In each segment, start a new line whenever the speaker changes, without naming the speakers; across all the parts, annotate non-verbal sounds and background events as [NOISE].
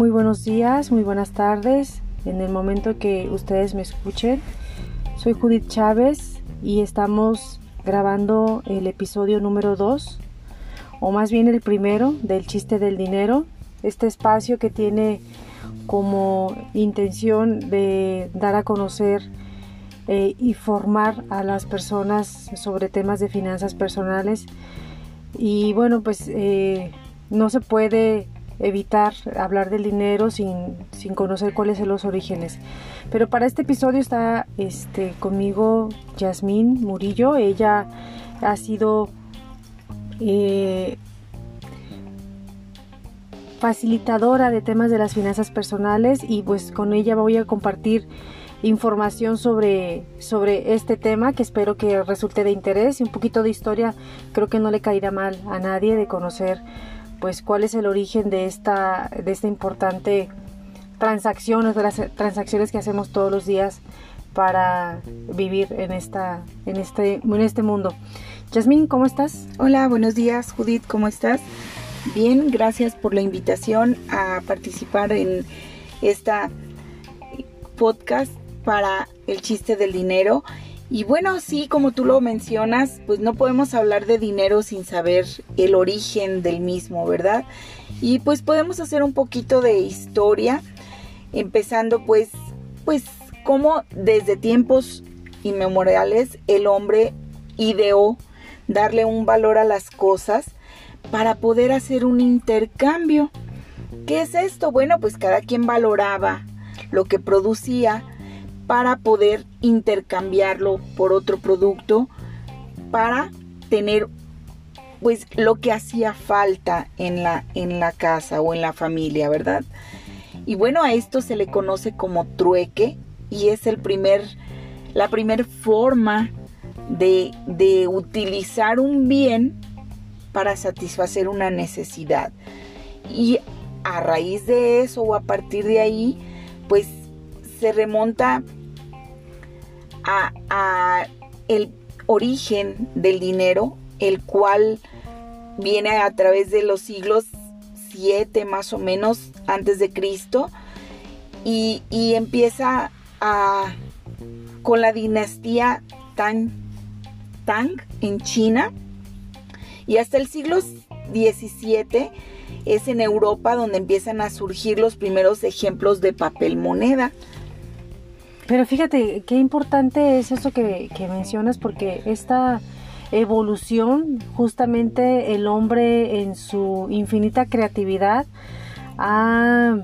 Muy buenos días, muy buenas tardes. En el momento que ustedes me escuchen, soy Judith Chávez y estamos grabando el episodio número 2, o más bien el primero del chiste del dinero. Este espacio que tiene como intención de dar a conocer eh, y formar a las personas sobre temas de finanzas personales. Y bueno, pues eh, no se puede evitar hablar del dinero sin, sin, conocer cuáles son los orígenes. Pero para este episodio está este, conmigo Yasmín Murillo. Ella ha sido eh, facilitadora de temas de las finanzas personales y pues con ella voy a compartir información sobre, sobre este tema que espero que resulte de interés y un poquito de historia creo que no le caerá mal a nadie de conocer pues cuál es el origen de esta, de esta importante transacción, de las transacciones que hacemos todos los días para vivir en, esta, en, este, en este mundo. Yasmín, ¿cómo estás?
Hola, buenos días, Judith, ¿cómo estás? Bien, gracias por la invitación a participar en esta podcast para el chiste del dinero. Y bueno, sí, como tú lo mencionas, pues no podemos hablar de dinero sin saber el origen del mismo, ¿verdad? Y pues podemos hacer un poquito de historia, empezando pues, pues como desde tiempos inmemoriales el hombre ideó darle un valor a las cosas para poder hacer un intercambio. ¿Qué es esto? Bueno, pues cada quien valoraba lo que producía para poder intercambiarlo por otro producto para tener pues lo que hacía falta en la, en la casa o en la familia, ¿verdad? Y bueno, a esto se le conoce como trueque y es el primer, la primera forma de, de utilizar un bien para satisfacer una necesidad. Y a raíz de eso o a partir de ahí, pues se remonta a, el origen del dinero, el cual viene a través de los siglos 7 más o menos antes de Cristo y, empieza a, con la dinastía Tang, Tang en China y hasta el siglo 17 es en Europa donde empiezan a surgir los primeros ejemplos de papel moneda.
Pero fíjate, qué importante es eso que, mencionas, porque esta evolución, justamente el hombre en su infinita creatividad ha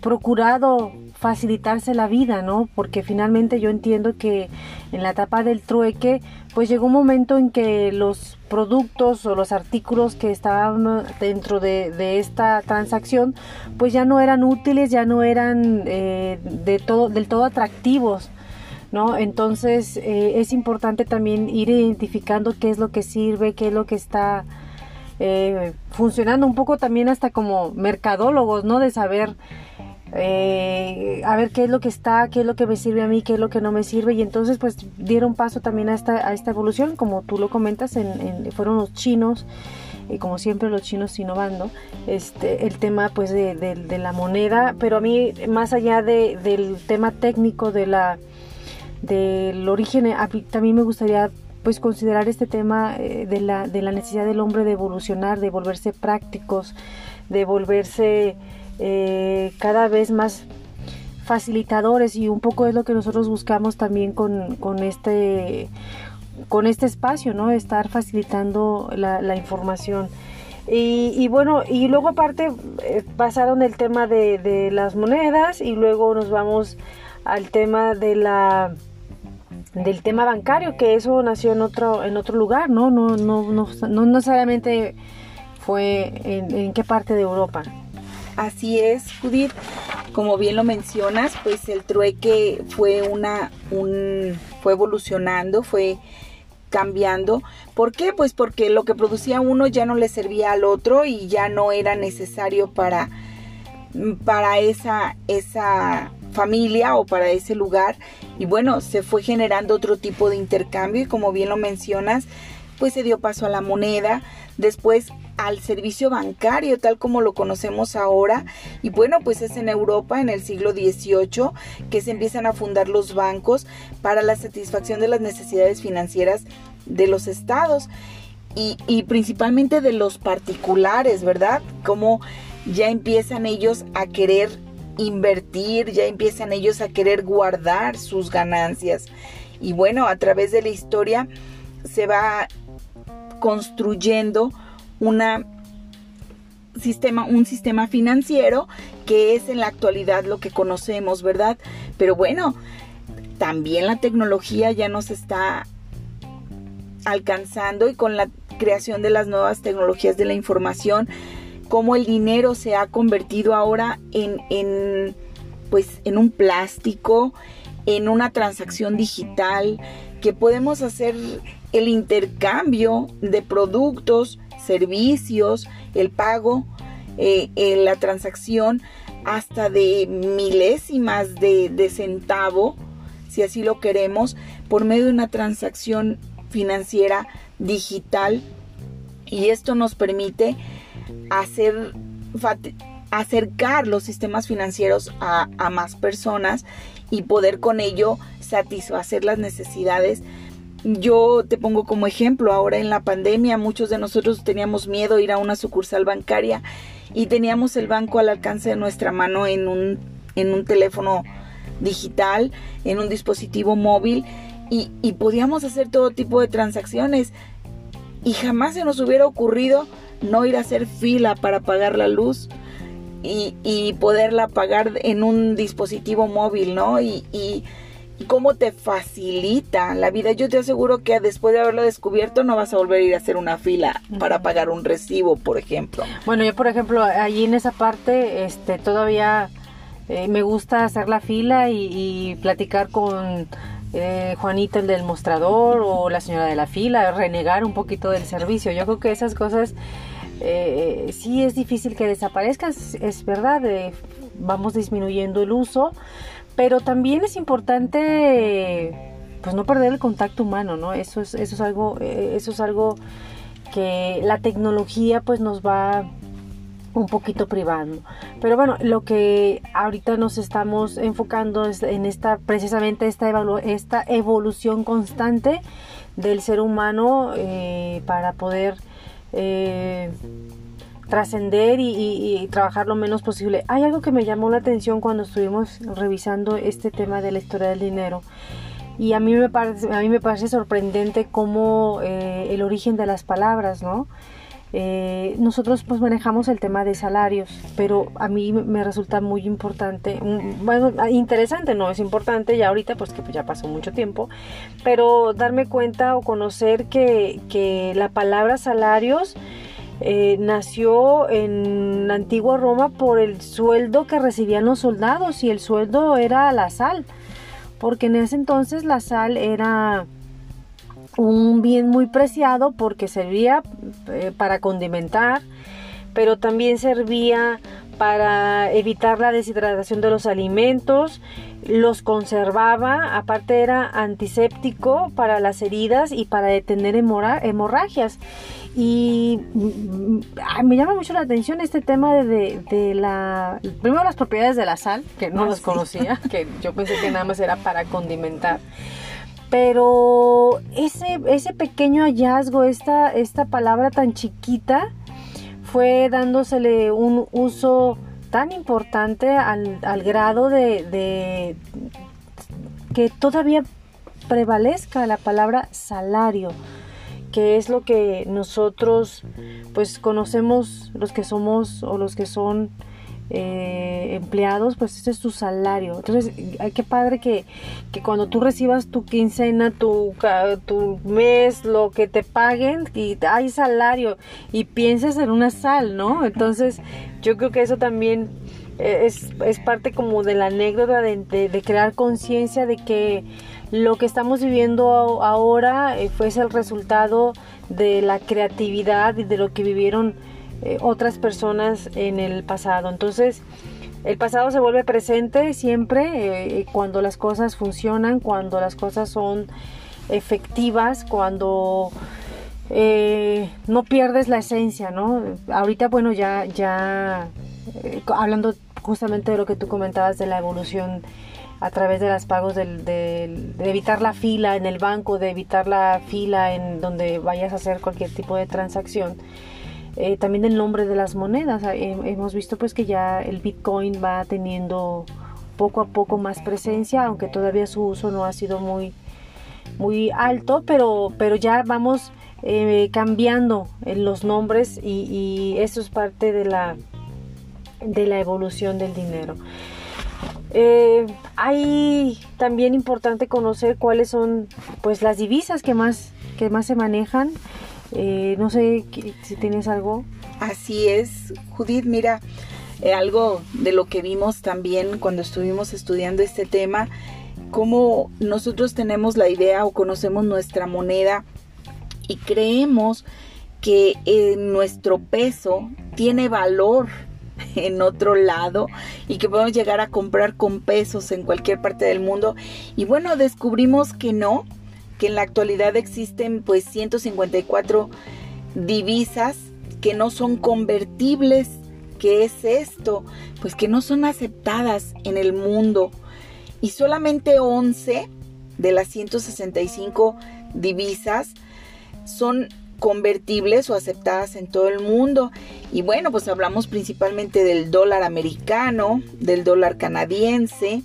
procurado facilitarse la vida, ¿no? Porque finalmente yo entiendo que en la etapa del trueque, pues llegó un momento en que los productos o los artículos que estaban dentro de, esta transacción, pues ya no eran útiles, ya no eran eh, de todo, del todo atractivos. ¿No? Entonces eh, es importante también ir identificando qué es lo que sirve, qué es lo que está eh, funcionando un poco también hasta como mercadólogos, ¿no? De saber eh, a ver qué es lo que está, qué es lo que me sirve a mí, qué es lo que no me sirve. Y entonces pues dieron paso también a esta, a esta evolución, como tú lo comentas, en, fueron los chinos y como siempre los chinos innovando este el tema pues de, la moneda. Pero a mí más allá del tema técnico de la del origen a mí también me gustaría pues considerar este tema eh, de, la, de la necesidad del hombre de evolucionar de volverse prácticos de volverse eh, cada vez más facilitadores y un poco es lo que nosotros buscamos también con, este con este espacio, ¿no? Estar facilitando la, información. Y, bueno, y luego aparte eh, pasaron el tema de, las monedas y luego nos vamos al tema de la del tema bancario, que eso nació en otro, en otro lugar, ¿no? No, no, no, no necesariamente fue en, en qué parte de Europa.
Así es, Judith. Como bien lo mencionas, pues el trueque fue una, un, fue evolucionando, fue cambiando. ¿Por qué? Pues porque lo que producía uno ya no le servía al otro y ya no era necesario para, para esa, esa familia o para ese lugar. Y bueno, se fue generando otro tipo de intercambio y como bien lo mencionas, se dio paso a la moneda, después al servicio bancario tal como lo conocemos ahora y bueno pues es en Europa en el siglo XVIII que se empiezan a fundar los bancos para la satisfacción de las necesidades financieras de los estados y, y principalmente de los particulares, ¿verdad? Como ya empiezan ellos a querer invertir, ya empiezan ellos a querer guardar sus ganancias. Y bueno, a través de la historia se va construyendo sistema, un sistema financiero que es en la actualidad lo que conocemos, ¿verdad? Pero bueno, también la tecnología ya nos está alcanzando y con la creación de las nuevas tecnologías de la información, cómo el dinero se ha convertido ahora en, en, pues, en un plástico, en una transacción digital, que podemos hacer el intercambio de productos, servicios, el pago, eh, la transacción hasta de milésimas de, de centavo, si así lo queremos, por medio de una transacción financiera digital. Y esto nos permite hacer, acercar los sistemas financieros a, a más personas y poder con ello satisfacer las necesidades yo te pongo como ejemplo, ahora en la pandemia muchos de nosotros teníamos miedo a ir a una sucursal bancaria y teníamos el banco al alcance de nuestra mano en un, en un teléfono digital, en un dispositivo móvil y, y podíamos hacer todo tipo de transacciones y jamás se nos hubiera ocurrido no ir a hacer fila para pagar la luz y, y poderla pagar en un dispositivo móvil, ¿no? Y, y cómo te facilita la vida. Yo te aseguro que después de haberlo descubierto no vas a volver a ir a hacer una fila para pagar un recibo, por ejemplo.
Bueno, yo por ejemplo, allí en esa parte, este, todavía eh, me gusta hacer la fila y, platicar con eh, Juanita el del mostrador o la señora de la fila, renegar un poquito del servicio. Yo creo que esas cosas eh, sí es difícil que desaparezcan, es, verdad, vamos disminuyendo el uso pero también es importante pues no perder el contacto humano, ¿no? Eso es, eso es algo, eh, eso es algo que la tecnología pues nos va un poquito privando. Pero bueno, lo que ahorita nos estamos enfocando es en esta, precisamente esta, esta evolución constante del ser humano eh, para poder eh, trascender y, trabajar lo menos posible. Hay algo que me llamó la atención cuando estuvimos revisando este tema de la historia del dinero y a mí me parece, a mí me parece sorprendente cómo eh, el origen de las palabras, ¿no? Eh, nosotros pues manejamos el tema de salarios, pero a mí me resulta muy importante, bueno, interesante, no es importante ya ahorita, pues que ya pasó mucho tiempo, pero darme cuenta o conocer que, que la palabra salarios eh, nació en la antigua Roma por el sueldo que recibían los soldados y el sueldo era la sal, porque en ese entonces la sal era un bien muy preciado porque servía eh, para condimentar, pero también servía para evitar la deshidratación de los alimentos, los conservaba, aparte era antiséptico para las heridas y para detener hemorragias. Y mm, me llama mucho la atención este tema de, de, la... Primero las propiedades de la sal, que no ah, las conocía, [LAUGHS] que yo pensé que nada más era para condimentar. Pero ese, ese pequeño hallazgo, esta, esta palabra tan chiquita, fue dándosele un uso tan importante al, al grado de, de que todavía prevalezca la palabra salario que es lo que nosotros pues conocemos los que somos o los que son eh, empleados, pues ese es tu salario. Entonces, qué padre que, que cuando tú recibas tu quincena, tu, tu mes, lo que te paguen, y hay salario, y pienses en una sal, ¿no? Entonces, yo creo que eso también eh, es, es parte como de la anécdota de, de crear conciencia de que lo que estamos viviendo ahora eh, fue el resultado de la creatividad y de lo que vivieron eh, otras personas en el pasado. Entonces, el pasado se vuelve presente siempre eh, cuando las cosas funcionan, cuando las cosas son efectivas, cuando eh, no pierdes la esencia, ¿no? Ahorita, bueno, ya, ya eh, hablando justamente de lo que tú comentabas de la evolución a través de los pagos de evitar la fila en el banco, de evitar la fila en donde vayas a hacer cualquier tipo de transacción. Eh, también el nombre de las monedas. hemos visto pues que ya el Bitcoin va teniendo poco a poco más presencia, aunque todavía su uso no ha sido muy, muy alto, pero, pero ya vamos eh, cambiando en los nombres y, y, eso es parte de la, de la evolución del dinero. Eh, hay también importante conocer cuáles son pues las divisas que más, que más se manejan. Eh, no sé si tienes algo.
Así es, Judith, mira, algo de lo que vimos también cuando estuvimos estudiando este tema, cómo nosotros tenemos la idea o conocemos nuestra moneda y creemos que eh, nuestro peso tiene valor [LAUGHS] en otro lado y que podemos llegar a comprar con pesos en cualquier parte del mundo. Y bueno, descubrimos que no, que en la actualidad existen pues 154 divisas que no son convertibles. ¿Qué es esto? Pues que no son aceptadas en el mundo. Y solamente 11 de las 165 divisas son convertibles o aceptadas en todo el mundo. Y bueno, pues hablamos principalmente del dólar americano, del dólar canadiense,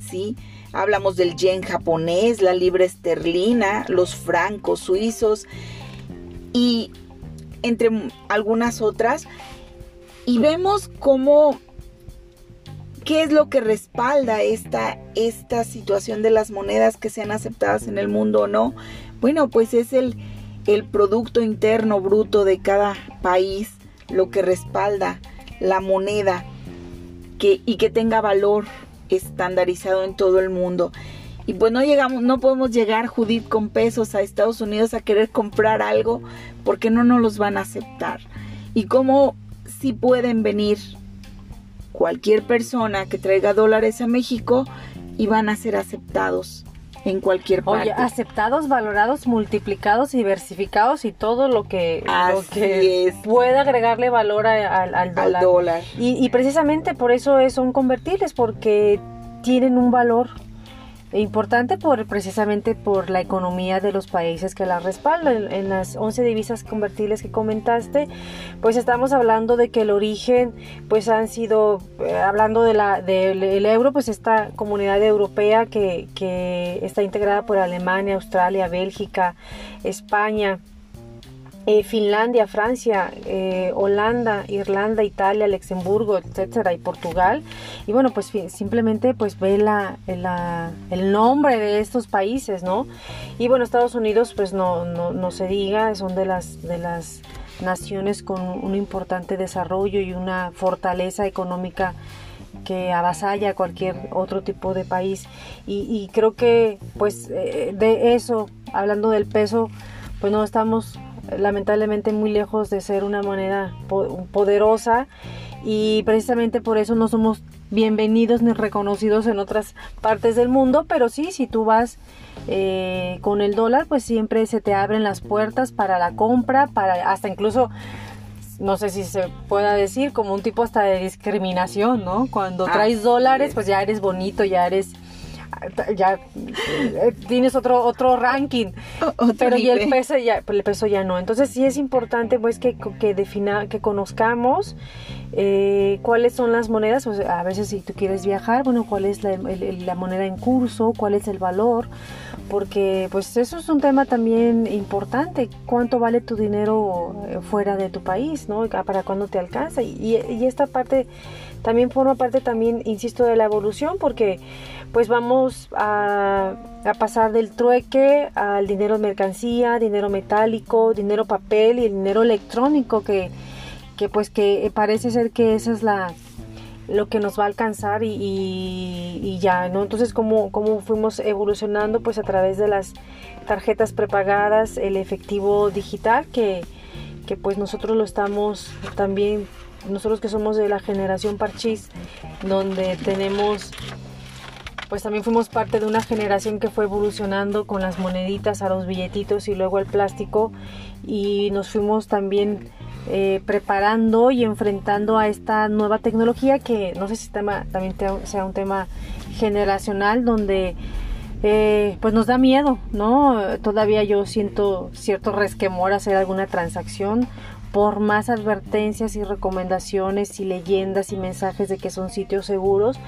¿sí? Hablamos del yen japonés, la libra esterlina, los francos suizos y entre algunas otras. Y vemos cómo ¿Qué es lo que respalda esta, esta situación de las monedas que sean aceptadas en el mundo o no? Bueno, pues es el, el Producto Interno Bruto de cada país, lo que respalda la moneda que, y que tenga valor estandarizado en todo el mundo. Y pues no llegamos, no podemos llegar, Judith, con pesos a Estados Unidos a querer comprar algo porque no nos los van a aceptar. Y cómo si pueden venir cualquier persona que traiga dólares a México y van a ser aceptados en cualquier parte. Oye,
aceptados, valorados, multiplicados, diversificados y todo lo que, pueda agregarle valor al, dólar. Y, y, precisamente por eso son convertibles, porque tienen un valor importante por precisamente por la economía de los países que la respaldan. En, las 11 divisas convertibles que comentaste, pues estamos hablando de que el origen pues han sido, eh, hablando de la, del euro, pues esta comunidad europea que, que está integrada por Alemania, Australia, Bélgica, España, eh, Finlandia, Francia, eh, Holanda, Irlanda, Italia, Luxemburgo, etcétera, y Portugal. Y bueno, pues simplemente pues ve la, el nombre de estos países, ¿no? Y bueno, Estados Unidos pues no, no, no se diga, son de las, de las naciones con un importante desarrollo y una fortaleza económica que avasalla cualquier otro tipo de país y, y creo que pues eh, de eso hablando del peso pues no estamos lamentablemente muy lejos de ser una moneda poderosa y precisamente por eso no somos bienvenidos ni reconocidos en otras partes del mundo, pero sí, si tú vas eh, con el dólar, pues siempre se te abren las puertas para la compra, para hasta incluso no sé si se pueda decir como un tipo hasta de discriminación, ¿no? Cuando ah, traes dólares, pues ya eres bonito, ya eres ya eh, tienes otro otro ranking. Pero y el peso ya el peso ya no. Entonces sí es importante pues que, que defina que conozcamos eh, cuáles son las monedas a veces si tú quieres viajar bueno cuál es la, moneda en curso cuál es el valor porque pues eso es un tema también importante cuánto vale tu dinero eh, fuera de tu país no para cuándo te alcanza y, y esta parte también forma parte también insisto de la evolución porque pues vamos a, pasar del trueque al dinero mercancía, dinero metálico, dinero papel y el dinero electrónico que, que pues que parece ser que esa es la lo que nos va a alcanzar y, y, ya, ¿no? Entonces, ¿cómo, ¿cómo, fuimos evolucionando? Pues a través de las tarjetas prepagadas, el efectivo digital, que, que pues nosotros lo estamos también, nosotros que somos de la generación Parchís, donde tenemos pues también fuimos parte de una generación que fue evolucionando con las moneditas a los billetitos y luego el plástico y nos fuimos también eh, preparando y enfrentando a esta nueva tecnología que no sé si tema, también sea un tema generacional donde eh, pues nos da miedo, ¿no? Todavía yo siento cierto resquemor hacer alguna transacción por más advertencias y recomendaciones y leyendas y mensajes de que son sitios seguros,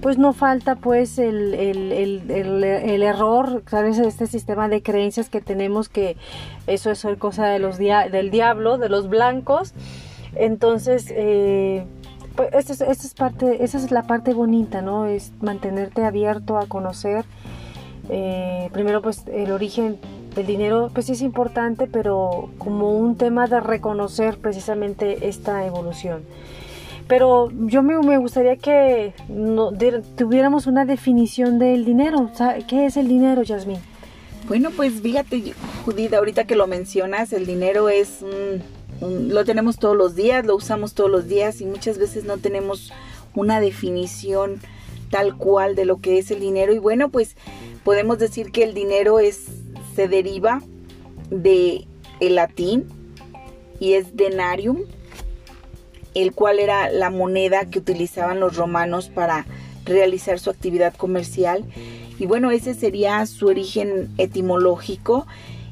pues no falta pues el, el, el, el error, ¿sabes? Este sistema de creencias que tenemos que eso es cosa de los del diablo, de los blancos. Entonces, eh, pues esa es, es, parte, esa es la parte bonita, ¿no? Es mantenerte abierto a conocer eh, primero pues el origen del dinero pues es importante, pero como un tema de reconocer precisamente esta evolución. Pero yo me, gustaría que tuviéramos una definición del dinero. ¿Qué es el dinero, Yasmín?
Bueno, pues fíjate, Judith, ahorita que lo mencionas, el dinero es lo tenemos todos los días, lo usamos todos los días y muchas veces no tenemos una definición tal cual de lo que es el dinero. Y bueno, pues podemos decir que el dinero es se deriva de el latín y es denarium, el cual era la moneda que utilizaban los romanos para realizar su actividad comercial. Y bueno, ese sería su origen etimológico.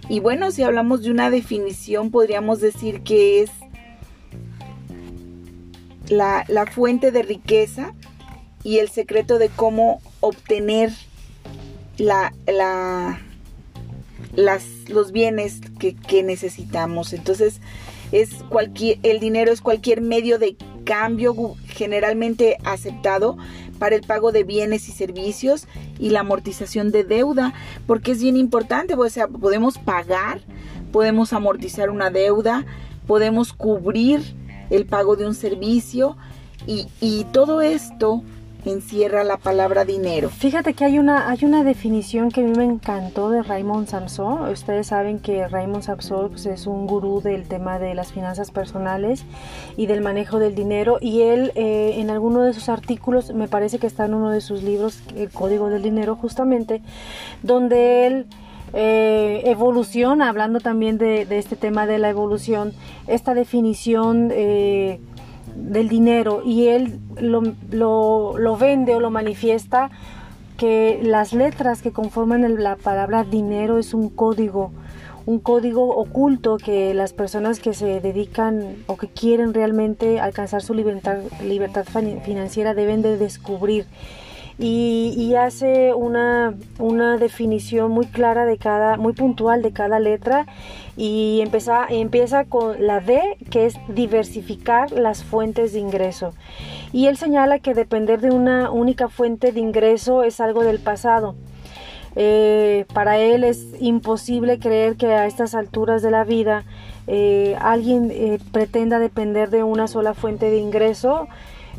Y bueno, si hablamos de una definición, podríamos decir que es la, la fuente de riqueza y el secreto de cómo obtener la, la, las, los bienes que, necesitamos. Entonces, es cualquier, el dinero es cualquier medio de cambio generalmente aceptado para el pago de bienes y servicios y la amortización de deuda, porque es bien importante, o sea, podemos pagar, podemos amortizar una deuda, podemos cubrir el pago de un servicio y todo esto encierra la palabra dinero.
Fíjate que hay una, hay una definición que a mí me encantó de Raymond Samson. Ustedes saben que Raymond Samson pues, es un gurú del tema de las finanzas personales y del manejo del dinero. Y él eh, en alguno de sus artículos, me parece que está en uno de sus libros, El Código del Dinero, justamente, donde él... Eh, evoluciona, hablando también de, este tema de la evolución, esta definición eh, del dinero y él lo, lo, vende o lo manifiesta que las letras que conforman la palabra dinero es un código, un código oculto que las personas que se dedican o que quieren realmente alcanzar su libertad, libertad financiera deben de descubrir y, hace una, una, definición muy clara de cada, muy puntual de cada letra y empieza, empieza con la D que es diversificar las fuentes de ingreso. Y él señala que depender de una única fuente de ingreso es algo del pasado. Eh, para él es imposible creer que a estas alturas de la vida eh, alguien eh, pretenda depender de una sola fuente de ingreso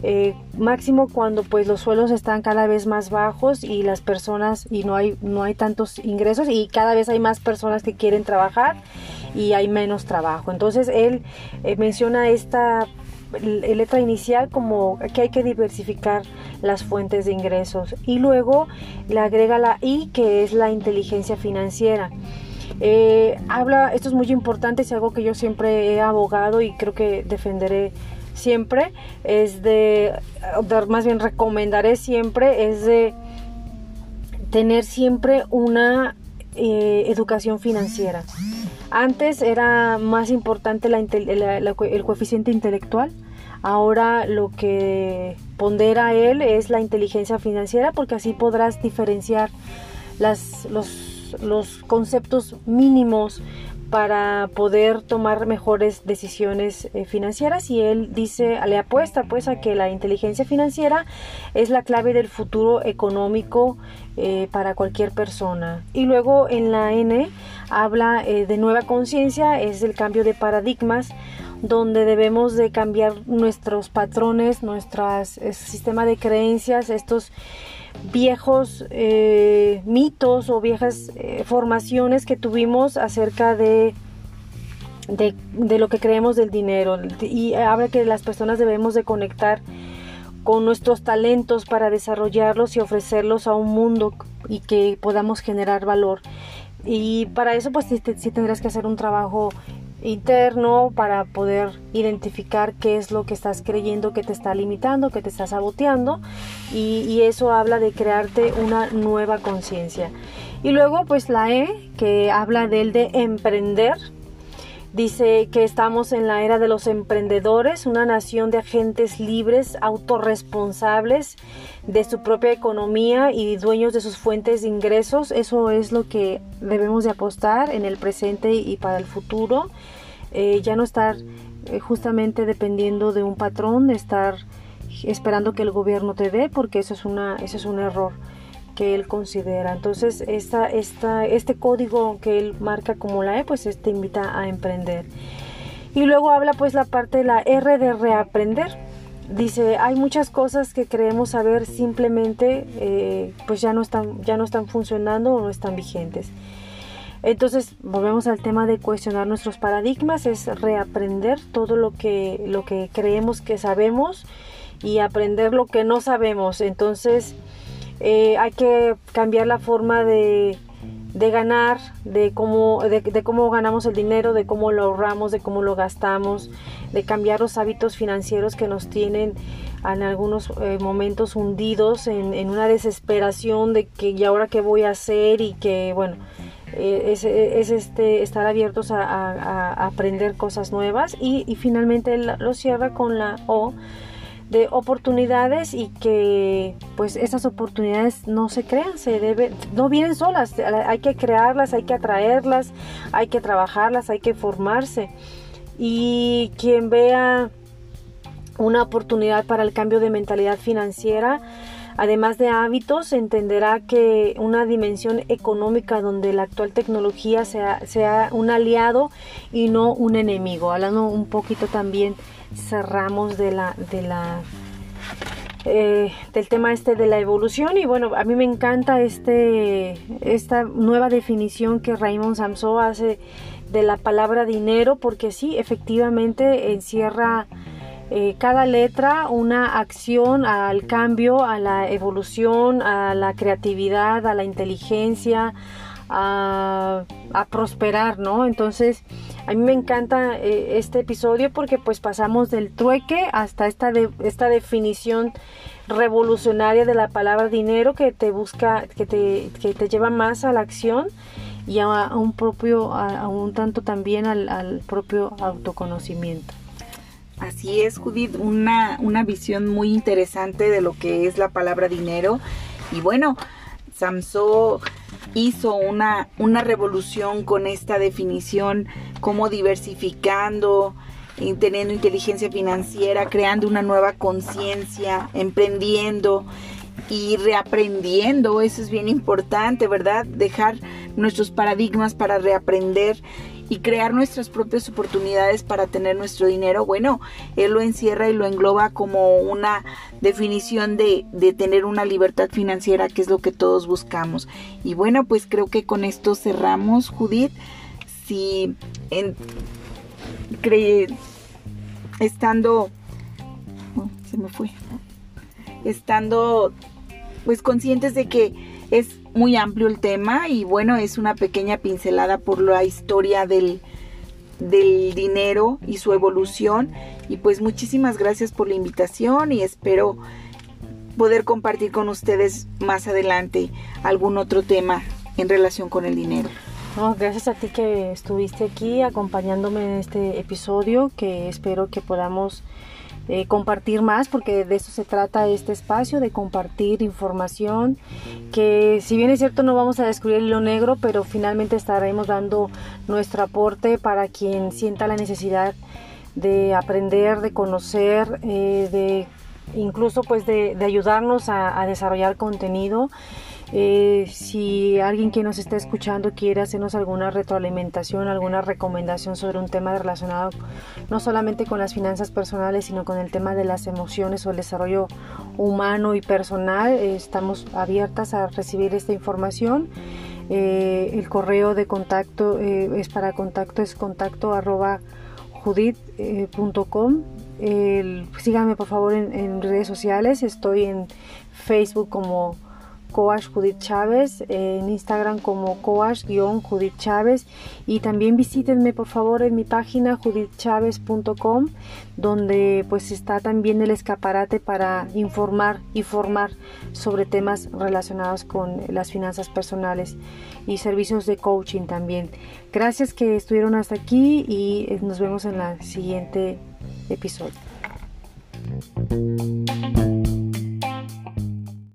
eh, máximo cuando pues los suelos están cada vez más bajos y las personas y no hay no hay tantos ingresos y cada vez hay más personas que quieren trabajar y hay menos trabajo. Entonces él eh, menciona esta letra inicial como que hay que diversificar las fuentes de ingresos y luego le agrega la I que es la inteligencia financiera. Eh, habla esto es muy importante es algo que yo siempre he abogado y creo que defenderé siempre es de, más bien recomendaré siempre, es de tener siempre una eh, educación financiera. Antes era más importante la, el coeficiente intelectual, ahora lo que pondera él es la inteligencia financiera porque así podrás diferenciar las, los, los conceptos mínimos para poder tomar mejores decisiones eh, financieras y él dice, le apuesta pues a que la inteligencia financiera es la clave del futuro económico eh, para cualquier persona. Y luego en la N habla eh, de nueva conciencia, es el cambio de paradigmas donde debemos de cambiar nuestros patrones, nuestro sistema de creencias, estos viejos eh, mitos o viejas eh, formaciones que tuvimos acerca de, de, lo que creemos del dinero y habla que las personas debemos de conectar con nuestros talentos para desarrollarlos y ofrecerlos a un mundo y que podamos generar valor. Y para eso pues sí, tendrás que hacer un trabajo interno para poder identificar qué es lo que estás creyendo que te está limitando, que te está saboteando y, y eso habla de crearte una nueva conciencia. Y luego pues la E que habla del de emprender, Dice que estamos en la era de los emprendedores, una nación de agentes libres, autorresponsables de su propia economía y dueños de sus fuentes de ingresos. Eso es lo que debemos de apostar en el presente y para el futuro. Eh, ya no estar eh, justamente dependiendo de un patrón, de estar esperando que el gobierno te dé, porque eso es, una, eso es un error que él considera. Entonces, esta, esta, este código que él marca como la E, pues te este invita a emprender. Y luego habla pues la parte de la R de reaprender. Dice, hay muchas cosas que creemos saber simplemente eh, pues ya no, están, ya no están funcionando o no están vigentes. Entonces, volvemos al tema de cuestionar nuestros paradigmas, es reaprender todo lo que, lo que creemos que sabemos y aprender lo que no sabemos. Entonces, eh, hay que cambiar la forma de, ganar, de cómo, de, cómo ganamos el dinero, de cómo lo ahorramos, de cómo lo gastamos, de cambiar los hábitos financieros que nos tienen en algunos eh, momentos hundidos en, una desesperación de que y ahora qué voy a hacer y que bueno eh, es, este estar abiertos a, aprender cosas nuevas. Y, y finalmente lo cierra con la O de oportunidades y que pues esas oportunidades no se crean, se debe, no vienen solas, hay que crearlas, hay que atraerlas, hay que trabajarlas, hay que formarse. Y quien vea una oportunidad para el cambio de mentalidad financiera, además de hábitos, entenderá que una dimensión económica donde la actual tecnología sea, sea un aliado y no un enemigo. Hablando un poquito también cerramos de la, de la eh, del tema este de la evolución. Y bueno a mí me encanta este esta nueva definición que Raymond Samso hace de la palabra dinero porque sí efectivamente encierra eh, cada letra una acción al cambio a la evolución a la creatividad a la inteligencia a, a prosperar no entonces a mí me encanta eh, este episodio porque pues pasamos del trueque hasta esta, de, esta definición revolucionaria de la palabra dinero que te busca, que te, que te lleva más a la acción y a, un propio, a, un tanto también al, propio autoconocimiento.
Así es, Judith, una, una visión muy interesante de lo que es la palabra dinero. Y bueno, Samso hizo una, una revolución con esta definición, como diversificando, teniendo inteligencia financiera, creando una nueva conciencia, emprendiendo y reaprendiendo, eso es bien importante, ¿verdad? Dejar nuestros paradigmas para reaprender y crear nuestras propias oportunidades para tener nuestro dinero, bueno, él lo encierra y lo engloba como una definición de, de tener una libertad financiera, que es lo que todos buscamos. Y bueno, pues creo que con esto cerramos, Judith. Si en, estando, oh, se me fue, estando pues conscientes de que es muy amplio el tema y bueno, es una pequeña pincelada por la historia del, del dinero y su evolución. Y pues muchísimas gracias por la invitación y espero poder compartir con ustedes más adelante algún otro tema en relación con el dinero.
gracias a ti que estuviste aquí acompañándome en este episodio, que espero que podamos eh, compartir más, porque de eso se trata este espacio, de compartir información, que si bien es cierto no vamos a descubrir hilo negro, pero finalmente estaremos dando nuestro aporte para quien sienta la necesidad de aprender, de conocer, eh, de incluso pues de, ayudarnos a desarrollar contenido eh, si alguien que nos está escuchando quiere hacernos alguna retroalimentación, alguna recomendación sobre un tema relacionado no solamente con las finanzas personales, sino con el tema de las emociones o el desarrollo humano y personal, eh, estamos abiertas a recibir esta información. Eh, el correo de contacto es para contacto es contacto arroba judith.com síganme por favor en, redes sociales. Estoy en Facebook como Coach Judith Chávez, en Instagram como Coach-Judith Chávez y también visítenme por favor en mi página judithchavez.com donde pues está también el escaparate para informar y formar sobre temas relacionados con las finanzas personales y servicios de coaching también. Gracias que estuvieron hasta aquí y eh, nos vemos en la siguiente episodio.